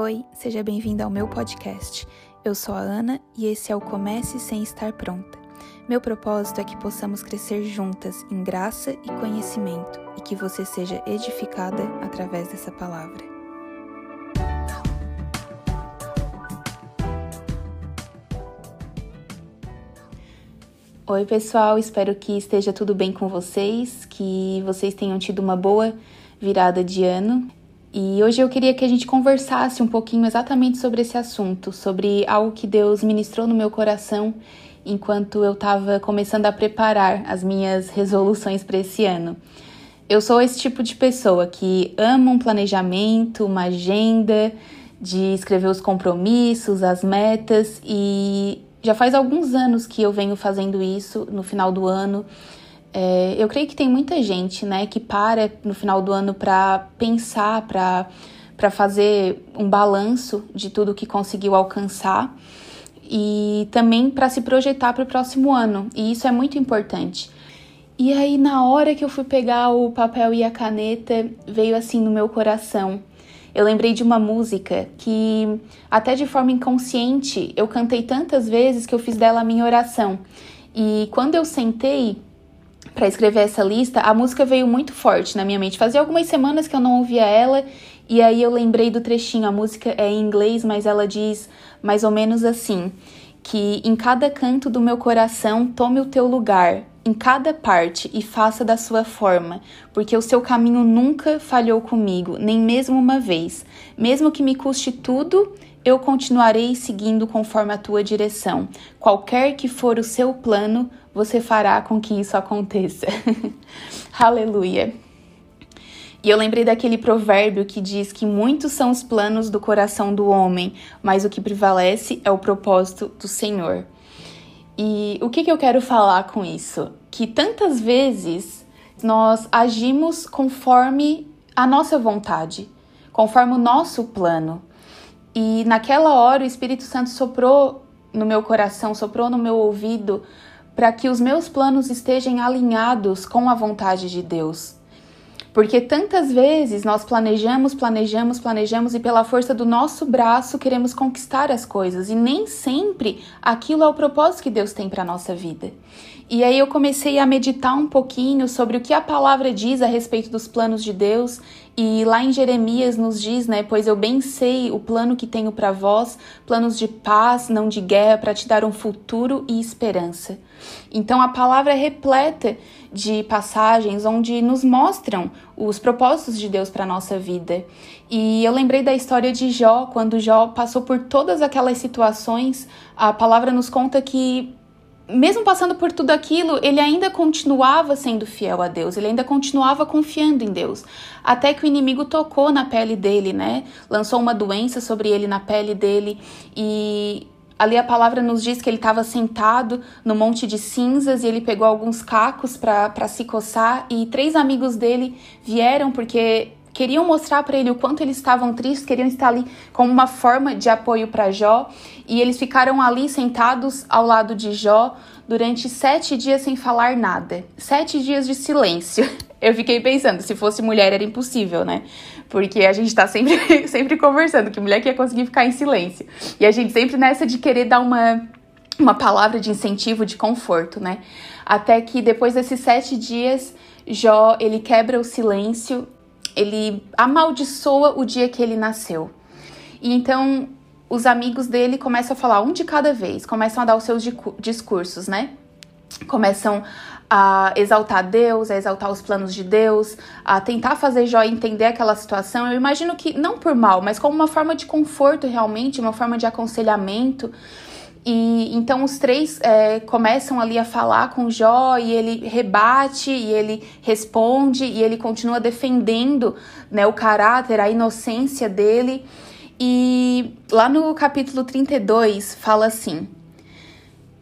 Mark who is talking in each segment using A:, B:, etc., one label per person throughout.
A: Oi, seja bem-vindo ao meu podcast. Eu sou a Ana e esse é o Comece Sem Estar Pronta. Meu propósito é que possamos crescer juntas em graça e conhecimento e que você seja edificada através dessa palavra. Oi, pessoal, espero que esteja tudo bem com vocês, que vocês tenham tido uma boa virada de ano. E hoje eu queria que a gente conversasse um pouquinho exatamente sobre esse assunto, sobre algo que Deus ministrou no meu coração enquanto eu estava começando a preparar as minhas resoluções para esse ano. Eu sou esse tipo de pessoa que ama um planejamento, uma agenda, de escrever os compromissos, as metas e já faz alguns anos que eu venho fazendo isso no final do ano é, eu creio que tem muita gente, né, que para no final do ano para pensar, para fazer um balanço de tudo que conseguiu alcançar e também para se projetar para o próximo ano. E isso é muito importante. E aí, na hora que eu fui pegar o papel e a caneta, veio assim no meu coração. Eu lembrei de uma música que, até de forma inconsciente, eu cantei tantas vezes que eu fiz dela a minha oração. E quando eu sentei para escrever essa lista, a música veio muito forte na minha mente. Fazia algumas semanas que eu não ouvia ela e aí eu lembrei do trechinho. A música é em inglês, mas ela diz mais ou menos assim: que em cada canto do meu coração tome o teu lugar, em cada parte e faça da sua forma, porque o seu caminho nunca falhou comigo, nem mesmo uma vez. Mesmo que me custe tudo, eu continuarei seguindo conforme a tua direção. Qualquer que for o seu plano, você fará com que isso aconteça. Aleluia. E eu lembrei daquele provérbio que diz que muitos são os planos do coração do homem, mas o que prevalece é o propósito do Senhor. E o que, que eu quero falar com isso? Que tantas vezes nós agimos conforme a nossa vontade, conforme o nosso plano. E naquela hora o Espírito Santo soprou no meu coração, soprou no meu ouvido, para que os meus planos estejam alinhados com a vontade de Deus. Porque tantas vezes nós planejamos, planejamos, planejamos e pela força do nosso braço queremos conquistar as coisas e nem sempre aquilo é o propósito que Deus tem para nossa vida. E aí eu comecei a meditar um pouquinho sobre o que a palavra diz a respeito dos planos de Deus e lá em Jeremias nos diz, né, pois eu bem sei o plano que tenho para vós, planos de paz, não de guerra, para te dar um futuro e esperança. Então a palavra é repleta de passagens onde nos mostram os propósitos de Deus para nossa vida. E eu lembrei da história de Jó, quando Jó passou por todas aquelas situações, a palavra nos conta que mesmo passando por tudo aquilo, ele ainda continuava sendo fiel a Deus, ele ainda continuava confiando em Deus. Até que o inimigo tocou na pele dele, né? Lançou uma doença sobre ele na pele dele e Ali a palavra nos diz que ele estava sentado no monte de cinzas e ele pegou alguns cacos para se coçar e três amigos dele vieram porque queriam mostrar para ele o quanto eles estavam tristes, queriam estar ali como uma forma de apoio para Jó e eles ficaram ali sentados ao lado de Jó durante sete dias sem falar nada, sete dias de silêncio. Eu fiquei pensando, se fosse mulher era impossível, né? Porque a gente tá sempre, sempre conversando, que mulher que ia conseguir ficar em silêncio. E a gente sempre nessa de querer dar uma, uma palavra de incentivo, de conforto, né? Até que depois desses sete dias, Jó, ele quebra o silêncio, ele amaldiçoa o dia que ele nasceu. E então os amigos dele começam a falar um de cada vez, começam a dar os seus discursos, né? Começam a exaltar Deus, a exaltar os planos de Deus, a tentar fazer Jó entender aquela situação. Eu imagino que não por mal, mas como uma forma de conforto realmente, uma forma de aconselhamento. E então os três é, começam ali a falar com Jó e ele rebate e ele responde e ele continua defendendo né, o caráter, a inocência dele. E lá no capítulo 32 fala assim: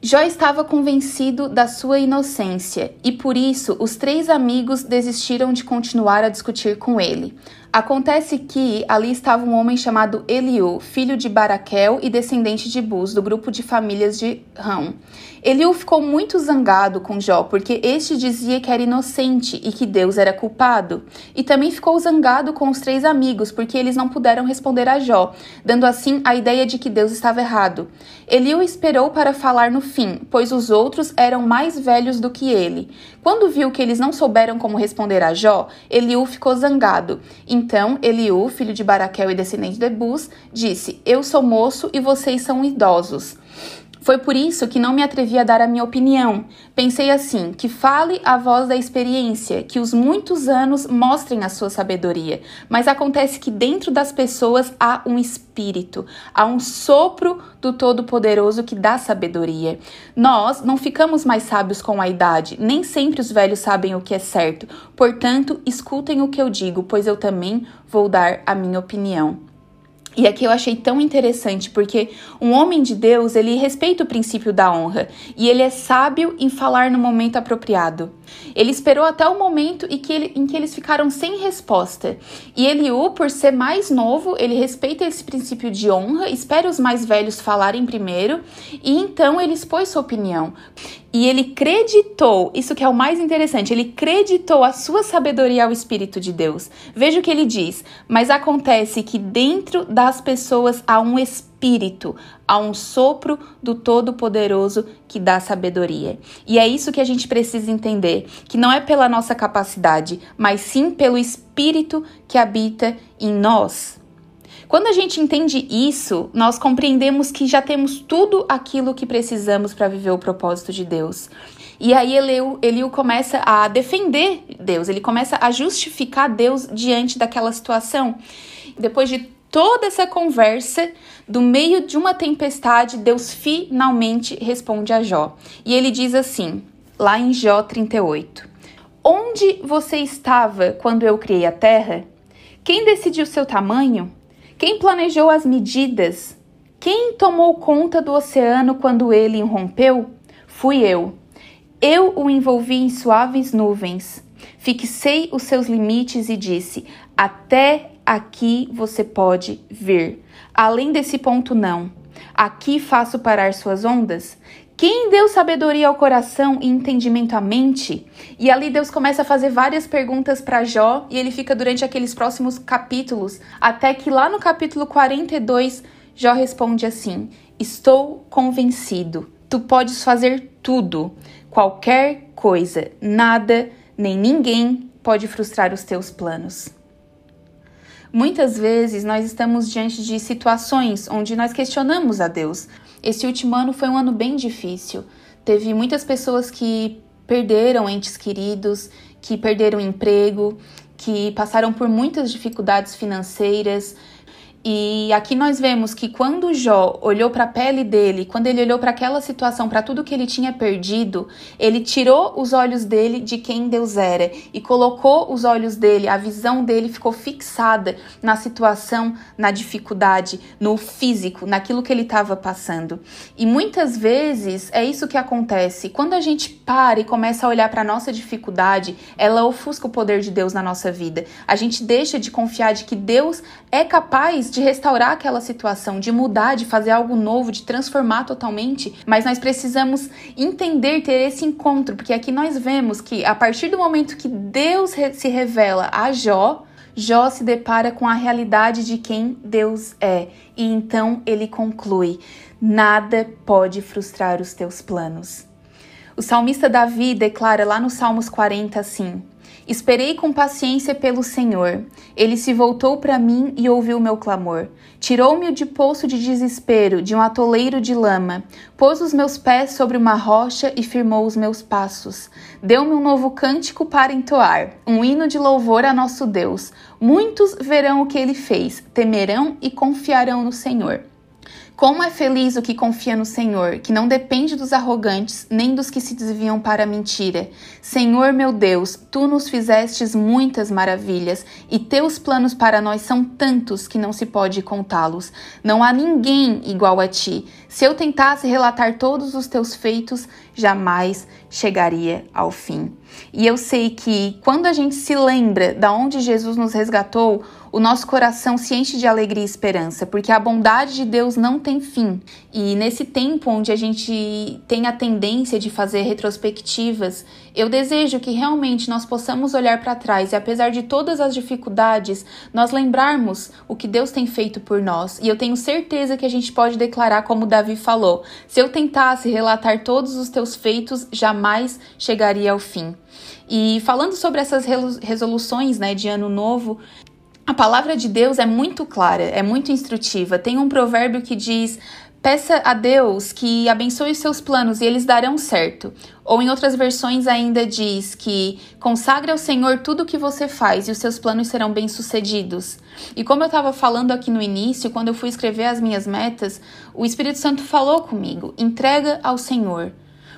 A: Jó estava convencido da sua inocência e por isso os três amigos desistiram de continuar a discutir com ele. Acontece que ali estava um homem chamado Eliú, filho de Baraquel e descendente de Bus, do grupo de famílias de Rão. Eliú ficou muito zangado com Jó, porque este dizia que era inocente e que Deus era culpado. E também ficou zangado com os três amigos, porque eles não puderam responder a Jó, dando assim a ideia de que Deus estava errado. Eliú esperou para falar no fim, pois os outros eram mais velhos do que ele. Quando viu que eles não souberam como responder a Jó, Eliú ficou zangado. Então Eliú, filho de Baraquel e descendente de Bus, disse: Eu sou moço e vocês são idosos. Foi por isso que não me atrevi a dar a minha opinião. Pensei assim: que fale a voz da experiência, que os muitos anos mostrem a sua sabedoria. Mas acontece que dentro das pessoas há um espírito, há um sopro do Todo-Poderoso que dá sabedoria. Nós não ficamos mais sábios com a idade, nem sempre os velhos sabem o que é certo. Portanto, escutem o que eu digo, pois eu também vou dar a minha opinião. E aqui eu achei tão interessante porque um homem de Deus, ele respeita o princípio da honra e ele é sábio em falar no momento apropriado. Ele esperou até o momento em que, ele, em que eles ficaram sem resposta. E Eliú, por ser mais novo, ele respeita esse princípio de honra, espera os mais velhos falarem primeiro e então ele expôs sua opinião. E ele creditou, isso que é o mais interessante, ele creditou a sua sabedoria ao Espírito de Deus. Veja o que ele diz: Mas acontece que dentro das pessoas há um Espírito, há um sopro do Todo-Poderoso que dá sabedoria. E é isso que a gente precisa entender: que não é pela nossa capacidade, mas sim pelo Espírito que habita em nós. Quando a gente entende isso, nós compreendemos que já temos tudo aquilo que precisamos para viver o propósito de Deus. E aí Eliu, Eliu começa a defender Deus, ele começa a justificar Deus diante daquela situação. Depois de toda essa conversa, do meio de uma tempestade, Deus finalmente responde a Jó. E ele diz assim, lá em Jó 38: Onde você estava quando eu criei a terra? Quem decidiu seu tamanho? Quem planejou as medidas? Quem tomou conta do oceano quando ele irrompeu? Fui eu. Eu o envolvi em suaves nuvens. Fixei os seus limites e disse: Até aqui você pode vir. Além desse ponto, não. Aqui faço parar suas ondas. Quem deu sabedoria ao coração e entendimento à mente? E ali Deus começa a fazer várias perguntas para Jó e ele fica durante aqueles próximos capítulos, até que lá no capítulo 42, Jó responde assim: Estou convencido. Tu podes fazer tudo, qualquer coisa, nada nem ninguém pode frustrar os teus planos. Muitas vezes nós estamos diante de situações onde nós questionamos a Deus, esse último ano foi um ano bem difícil. Teve muitas pessoas que perderam entes queridos, que perderam emprego, que passaram por muitas dificuldades financeiras, e aqui nós vemos que quando Jó olhou para a pele dele, quando ele olhou para aquela situação, para tudo que ele tinha perdido, ele tirou os olhos dele de quem Deus era e colocou os olhos dele, a visão dele ficou fixada na situação, na dificuldade, no físico, naquilo que ele estava passando. E muitas vezes é isso que acontece. Quando a gente para e começa a olhar para a nossa dificuldade, ela ofusca o poder de Deus na nossa vida. A gente deixa de confiar de que Deus é capaz de restaurar aquela situação, de mudar, de fazer algo novo, de transformar totalmente, mas nós precisamos entender, ter esse encontro, porque aqui nós vemos que a partir do momento que Deus se revela a Jó, Jó se depara com a realidade de quem Deus é e então ele conclui: nada pode frustrar os teus planos. O salmista Davi declara lá no Salmos 40 assim: Esperei com paciência pelo Senhor. Ele se voltou para mim e ouviu meu clamor. Tirou-me de poço de desespero, de um atoleiro de lama. Pôs os meus pés sobre uma rocha e firmou os meus passos. Deu-me um novo cântico para entoar, um hino de louvor a nosso Deus. Muitos verão o que ele fez, temerão e confiarão no Senhor. Como é feliz o que confia no Senhor, que não depende dos arrogantes, nem dos que se desviam para a mentira. Senhor meu Deus, tu nos fizestes muitas maravilhas, e teus planos para nós são tantos que não se pode contá-los. Não há ninguém igual a ti. Se eu tentasse relatar todos os teus feitos, jamais chegaria ao fim. E eu sei que quando a gente se lembra da onde Jesus nos resgatou, o nosso coração se enche de alegria e esperança, porque a bondade de Deus não tem fim. E nesse tempo onde a gente tem a tendência de fazer retrospectivas, eu desejo que realmente nós possamos olhar para trás e, apesar de todas as dificuldades, nós lembrarmos o que Deus tem feito por nós. E eu tenho certeza que a gente pode declarar, como Davi falou: se eu tentasse relatar todos os teus feitos, jamais chegaria ao fim. E falando sobre essas resoluções né, de ano novo, a palavra de Deus é muito clara, é muito instrutiva. Tem um provérbio que diz: Peça a Deus que abençoe os seus planos e eles darão certo. Ou em outras versões ainda diz que consagre ao Senhor tudo o que você faz e os seus planos serão bem-sucedidos. E como eu estava falando aqui no início, quando eu fui escrever as minhas metas, o Espírito Santo falou comigo: entrega ao Senhor.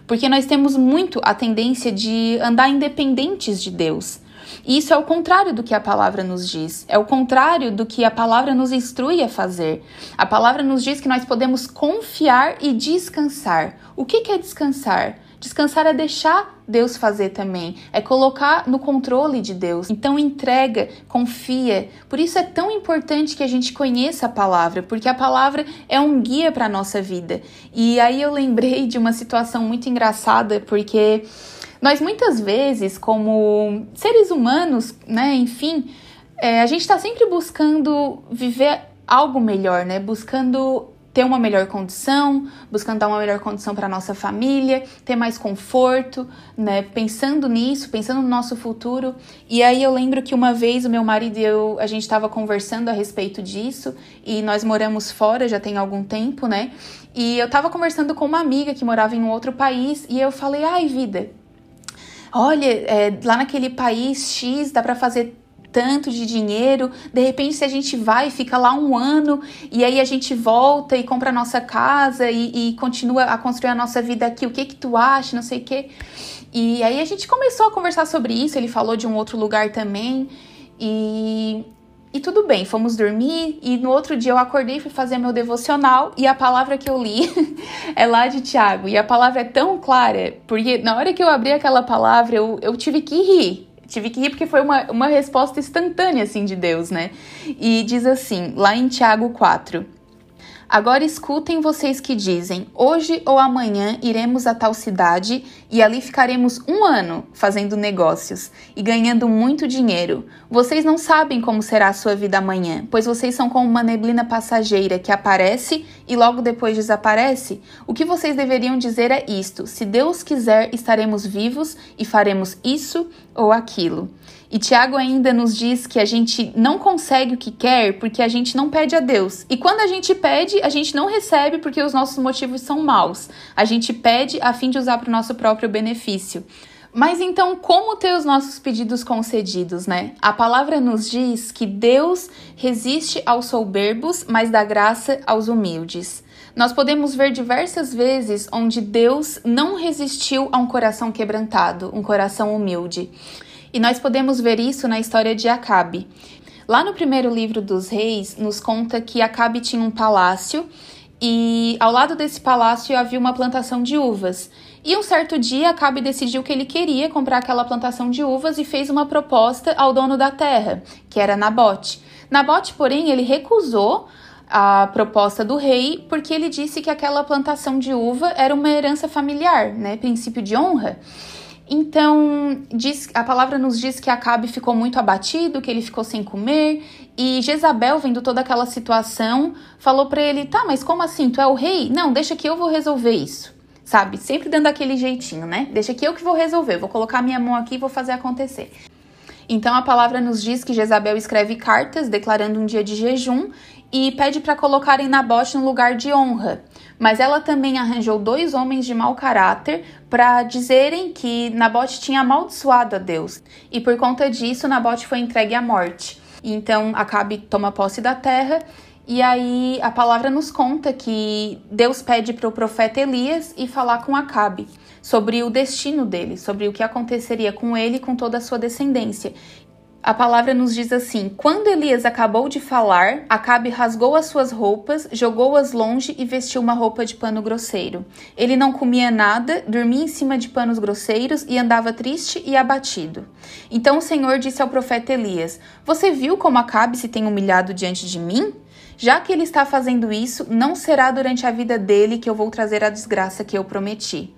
A: Porque nós temos muito a tendência de andar independentes de Deus. E isso é o contrário do que a palavra nos diz, é o contrário do que a palavra nos instrui a fazer. A palavra nos diz que nós podemos confiar e descansar. O que é descansar? Descansar é deixar Deus fazer também, é colocar no controle de Deus. Então entrega, confia. Por isso é tão importante que a gente conheça a palavra, porque a palavra é um guia para a nossa vida. E aí eu lembrei de uma situação muito engraçada, porque nós muitas vezes, como seres humanos, né, enfim, é, a gente está sempre buscando viver algo melhor, né? Buscando ter uma melhor condição, buscando dar uma melhor condição para nossa família, ter mais conforto, né? Pensando nisso, pensando no nosso futuro. E aí eu lembro que uma vez o meu marido e eu, a gente estava conversando a respeito disso e nós moramos fora já tem algum tempo, né? E eu estava conversando com uma amiga que morava em um outro país e eu falei: "Ai, vida, olha, é, lá naquele país X dá para fazer tanto de dinheiro, de repente se a gente vai, fica lá um ano e aí a gente volta e compra a nossa casa e, e continua a construir a nossa vida aqui, o que que tu acha, não sei o que. E aí a gente começou a conversar sobre isso, ele falou de um outro lugar também e e tudo bem, fomos dormir e no outro dia eu acordei fui fazer meu devocional e a palavra que eu li é lá de Tiago. E a palavra é tão clara, porque na hora que eu abri aquela palavra eu, eu tive que rir. Tive que rir porque foi uma, uma resposta instantânea, assim, de Deus, né? E diz assim, lá em Tiago 4. Agora escutem vocês que dizem: hoje ou amanhã iremos a tal cidade e ali ficaremos um ano fazendo negócios e ganhando muito dinheiro. Vocês não sabem como será a sua vida amanhã, pois vocês são como uma neblina passageira que aparece e logo depois desaparece. O que vocês deveriam dizer é isto: se Deus quiser, estaremos vivos e faremos isso ou aquilo. E Tiago ainda nos diz que a gente não consegue o que quer porque a gente não pede a Deus. E quando a gente pede, a gente não recebe porque os nossos motivos são maus. A gente pede a fim de usar para o nosso próprio benefício. Mas então, como ter os nossos pedidos concedidos, né? A palavra nos diz que Deus resiste aos soberbos, mas dá graça aos humildes. Nós podemos ver diversas vezes onde Deus não resistiu a um coração quebrantado, um coração humilde. E nós podemos ver isso na história de Acabe. Lá no primeiro livro dos reis, nos conta que Acabe tinha um palácio e ao lado desse palácio havia uma plantação de uvas. E um certo dia, Acabe decidiu que ele queria comprar aquela plantação de uvas e fez uma proposta ao dono da terra, que era Nabote. Nabote, porém, ele recusou a proposta do rei porque ele disse que aquela plantação de uva era uma herança familiar, né, princípio de honra. Então, diz, a palavra nos diz que Acabe ficou muito abatido, que ele ficou sem comer, e Jezabel, vendo toda aquela situação, falou para ele: "Tá, mas como assim? Tu é o rei? Não, deixa que eu vou resolver isso." Sabe? Sempre dando aquele jeitinho, né? Deixa que eu que vou resolver, vou colocar minha mão aqui e vou fazer acontecer. Então a palavra nos diz que Jezabel escreve cartas declarando um dia de jejum e pede para colocarem Nabote no lugar de honra. Mas ela também arranjou dois homens de mau caráter para dizerem que Nabote tinha amaldiçoado a Deus. E por conta disso, Nabote foi entregue à morte. Então Acabe toma posse da terra E aí a palavra nos conta que Deus pede para o profeta Elias ir falar com Acabe sobre o destino dele, sobre o que aconteceria com ele e com toda a sua descendência. A palavra nos diz assim: Quando Elias acabou de falar, Acabe rasgou as suas roupas, jogou-as longe e vestiu uma roupa de pano grosseiro. Ele não comia nada, dormia em cima de panos grosseiros e andava triste e abatido. Então o Senhor disse ao profeta Elias: Você viu como Acabe se tem humilhado diante de mim? Já que ele está fazendo isso, não será durante a vida dele que eu vou trazer a desgraça que eu prometi.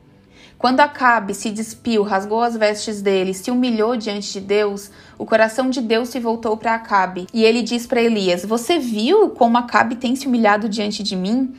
A: Quando Acabe se despiu, rasgou as vestes dele, se humilhou diante de Deus, o coração de Deus se voltou para Acabe. E ele diz para Elias: Você viu como Acabe tem se humilhado diante de mim?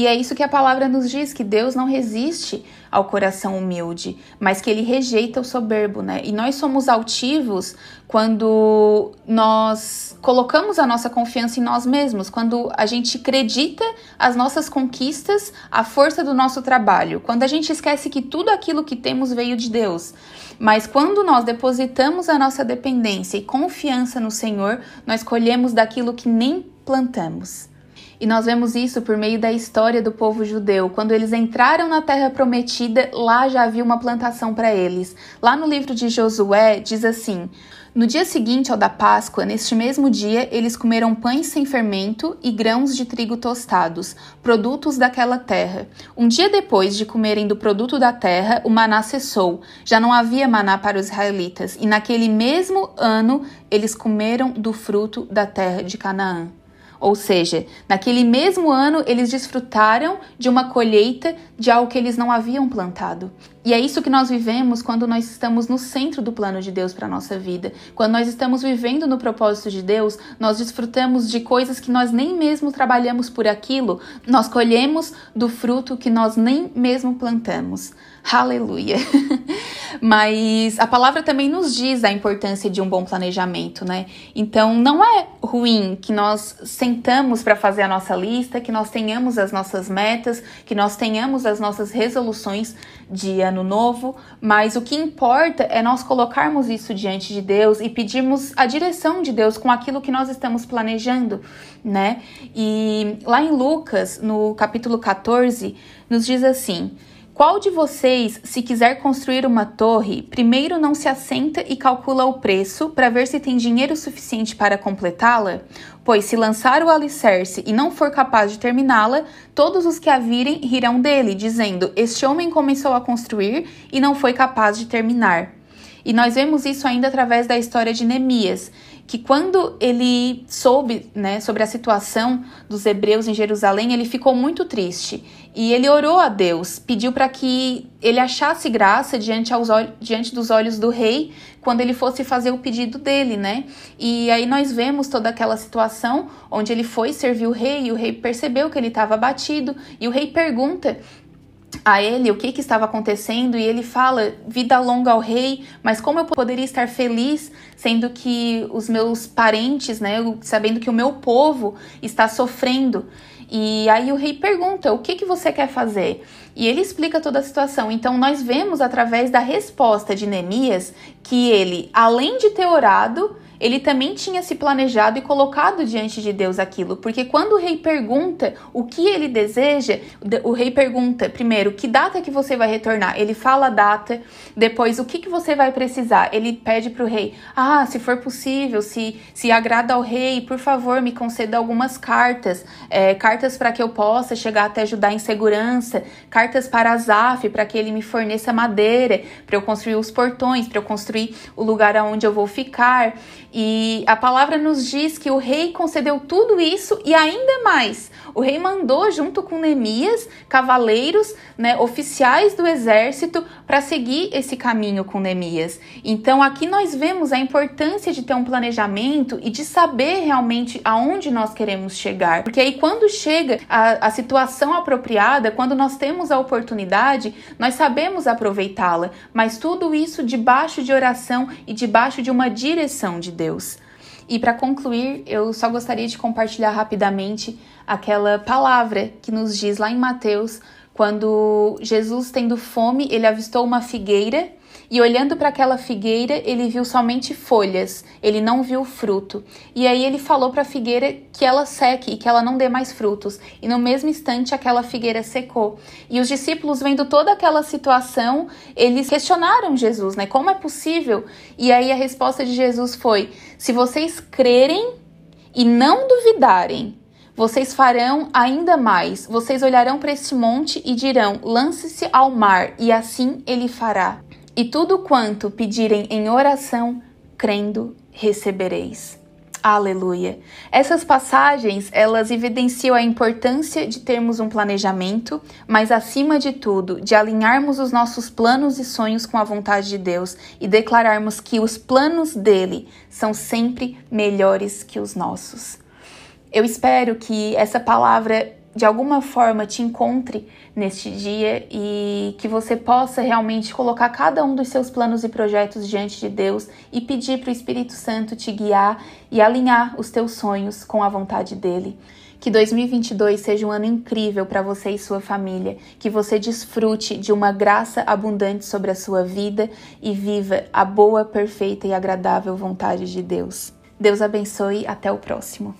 A: E é isso que a palavra nos diz: que Deus não resiste ao coração humilde, mas que ele rejeita o soberbo, né? E nós somos altivos quando nós colocamos a nossa confiança em nós mesmos, quando a gente acredita as nossas conquistas, a força do nosso trabalho, quando a gente esquece que tudo aquilo que temos veio de Deus. Mas quando nós depositamos a nossa dependência e confiança no Senhor, nós colhemos daquilo que nem plantamos. E nós vemos isso por meio da história do povo judeu. Quando eles entraram na terra prometida, lá já havia uma plantação para eles. Lá no livro de Josué diz assim: no dia seguinte ao da Páscoa, neste mesmo dia, eles comeram pães sem fermento e grãos de trigo tostados, produtos daquela terra. Um dia depois de comerem do produto da terra, o maná cessou. Já não havia maná para os israelitas, e naquele mesmo ano eles comeram do fruto da terra de Canaã. Ou seja, naquele mesmo ano eles desfrutaram de uma colheita de algo que eles não haviam plantado. E é isso que nós vivemos quando nós estamos no centro do plano de Deus para a nossa vida. Quando nós estamos vivendo no propósito de Deus, nós desfrutamos de coisas que nós nem mesmo trabalhamos por aquilo, nós colhemos do fruto que nós nem mesmo plantamos. Aleluia! Mas a palavra também nos diz a importância de um bom planejamento, né? Então não é ruim que nós sentamos para fazer a nossa lista, que nós tenhamos as nossas metas, que nós tenhamos as nossas resoluções de ano novo, mas o que importa é nós colocarmos isso diante de Deus e pedirmos a direção de Deus com aquilo que nós estamos planejando, né? E lá em Lucas, no capítulo 14, nos diz assim: qual de vocês, se quiser construir uma torre, primeiro não se assenta e calcula o preço para ver se tem dinheiro suficiente para completá-la? Pois se lançar o alicerce e não for capaz de terminá-la, todos os que a virem rirão dele, dizendo: Este homem começou a construir e não foi capaz de terminar. E nós vemos isso ainda através da história de Neemias, que quando ele soube né, sobre a situação dos hebreus em Jerusalém, ele ficou muito triste. E ele orou a Deus, pediu para que ele achasse graça diante, aos diante dos olhos do rei quando ele fosse fazer o pedido dele, né? E aí nós vemos toda aquela situação onde ele foi servir o rei e o rei percebeu que ele estava abatido e o rei pergunta a ele o que, que estava acontecendo e ele fala: vida longa ao rei, mas como eu poderia estar feliz sendo que os meus parentes, né, sabendo que o meu povo está sofrendo? E aí o rei pergunta: o que, que você quer fazer? E ele explica toda a situação. Então nós vemos através da resposta de Neemias que ele, além de ter orado, ele também tinha se planejado e colocado diante de Deus aquilo, porque quando o rei pergunta o que ele deseja, o rei pergunta primeiro que data que você vai retornar, ele fala a data, depois o que, que você vai precisar, ele pede para o rei, ah, se for possível, se, se agrada ao rei, por favor, me conceda algumas cartas, é, cartas para que eu possa chegar até Judá em segurança, cartas para Azaf, para que ele me forneça madeira, para eu construir os portões, para eu construir o lugar aonde eu vou ficar. E a palavra nos diz que o rei concedeu tudo isso e ainda mais. O rei mandou, junto com Neemias, cavaleiros, né, oficiais do exército, para seguir esse caminho com Neemias. Então, aqui nós vemos a importância de ter um planejamento e de saber realmente aonde nós queremos chegar. Porque aí, quando chega a, a situação apropriada, quando nós temos a oportunidade, nós sabemos aproveitá-la. Mas tudo isso debaixo de oração e debaixo de uma direção de Deus. E para concluir, eu só gostaria de compartilhar rapidamente aquela palavra que nos diz lá em Mateus, quando Jesus, tendo fome, ele avistou uma figueira E olhando para aquela figueira, ele viu somente folhas, ele não viu fruto. E aí ele falou para a figueira que ela seque e que ela não dê mais frutos. E no mesmo instante aquela figueira secou. E os discípulos vendo toda aquela situação, eles questionaram Jesus, né? Como é possível? E aí a resposta de Jesus foi: se vocês crerem e não duvidarem, vocês farão ainda mais. Vocês olharão para este monte e dirão: lance-se ao mar, e assim ele fará. E tudo quanto pedirem em oração, crendo, recebereis. Aleluia. Essas passagens, elas evidenciam a importância de termos um planejamento, mas acima de tudo, de alinharmos os nossos planos e sonhos com a vontade de Deus e declararmos que os planos dele são sempre melhores que os nossos. Eu espero que essa palavra de alguma forma te encontre neste dia e que você possa realmente colocar cada um dos seus planos e projetos diante de Deus e pedir para o Espírito Santo te guiar e alinhar os teus sonhos com a vontade dele. Que 2022 seja um ano incrível para você e sua família, que você desfrute de uma graça abundante sobre a sua vida e viva a boa, perfeita e agradável vontade de Deus. Deus abençoe, até o próximo.